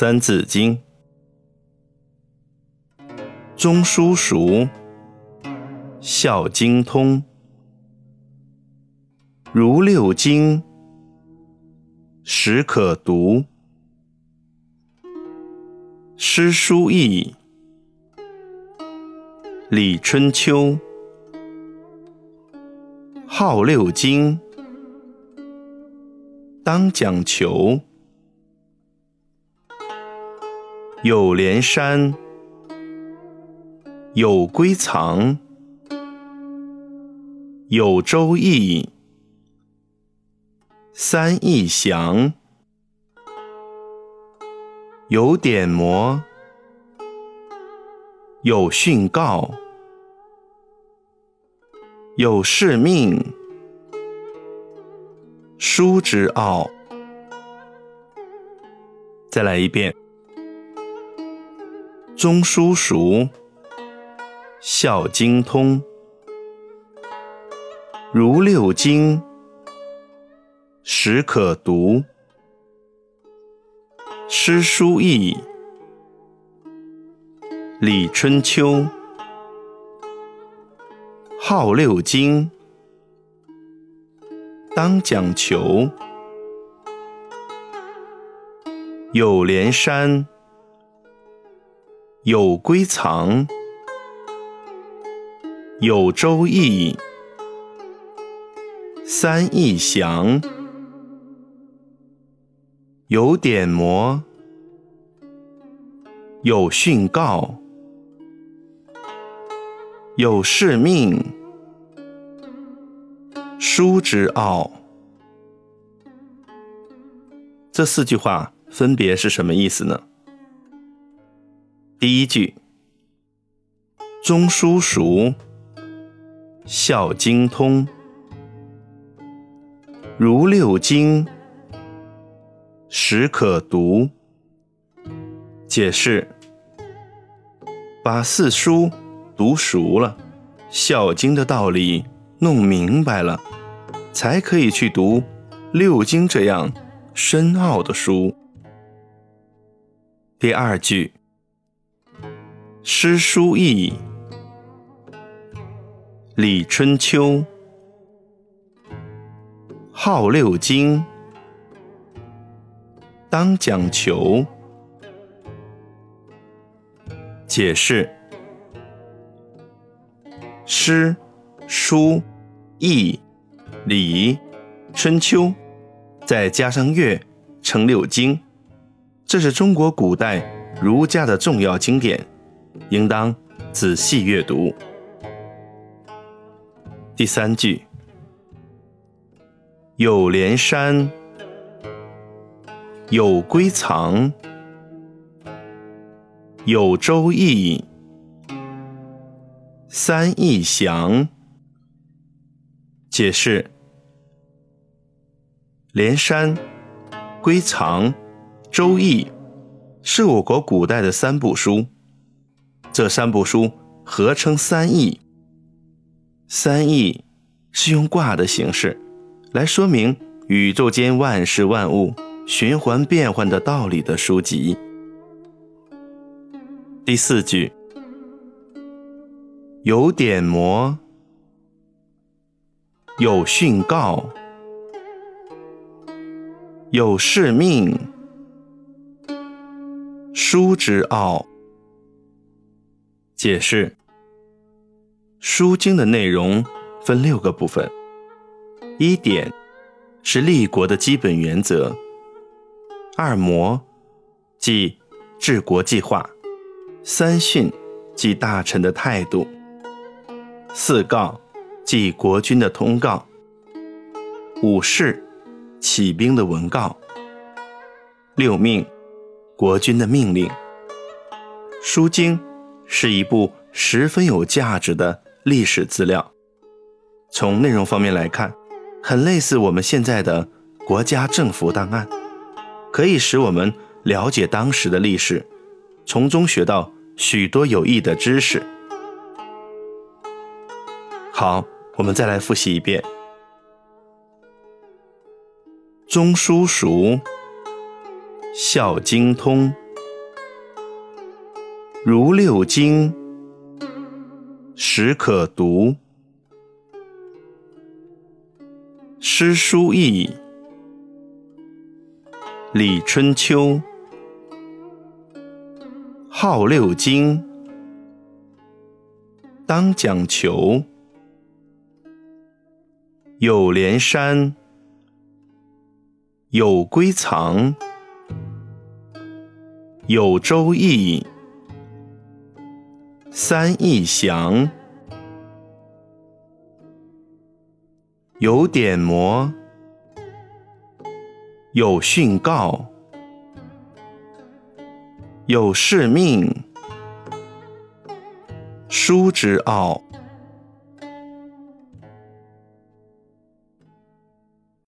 三字经》：中书熟，孝经通，如六经，始可读。诗书易，礼春秋，号六经，当讲求。有连山，有归藏，有周易，三易详，有典谟，有训告，有誓命，书之奥。再来一遍。中书熟，孝经通，如六经，始可读。诗书易，礼春秋，号六经，当讲求。有连山。有归藏，有周易，三易详，有典谟，有训告，有誓命，书之奥。这四句话分别是什么意思呢？第一句：中书熟，孝经通，如六经，始可读。解释：把四书读熟了，孝经的道理弄明白了，才可以去读六经这样深奥的书。第二句。诗书易，礼春秋，号六经，当讲求。解释：诗、书、易、礼、春秋，再加上乐，成六经。这是中国古代儒家的重要经典。应当仔细阅读。第三句，有连山，有归藏，有周易，三易详。解释：连山、归藏、周易。是我国古代的三部书。这三部书合称三易。三易是用卦的形式来说明宇宙间万事万物循环变换的道理的书籍。第四句，有典谟，有训告，有誓命，书之奥。解释：书经的内容分六个部分。一典是立国的基本原则；二谟即治国计划；三训即大臣的态度；四告即国君的通告；五誓起兵的文告；六命国君的命令。书经。是一部十分有价值的历史资料。从内容方面来看，很类似我们现在的国家政府档案，可以使我们了解当时的历史，从中学到许多有益的知识。好，我们再来复习一遍：中书熟，孝经通。如六经，始可读。诗书易，礼春秋，号六经，当讲求。有连山，有归藏，有周易，三义祥。有典谟，有训告，有誓命，书之奥。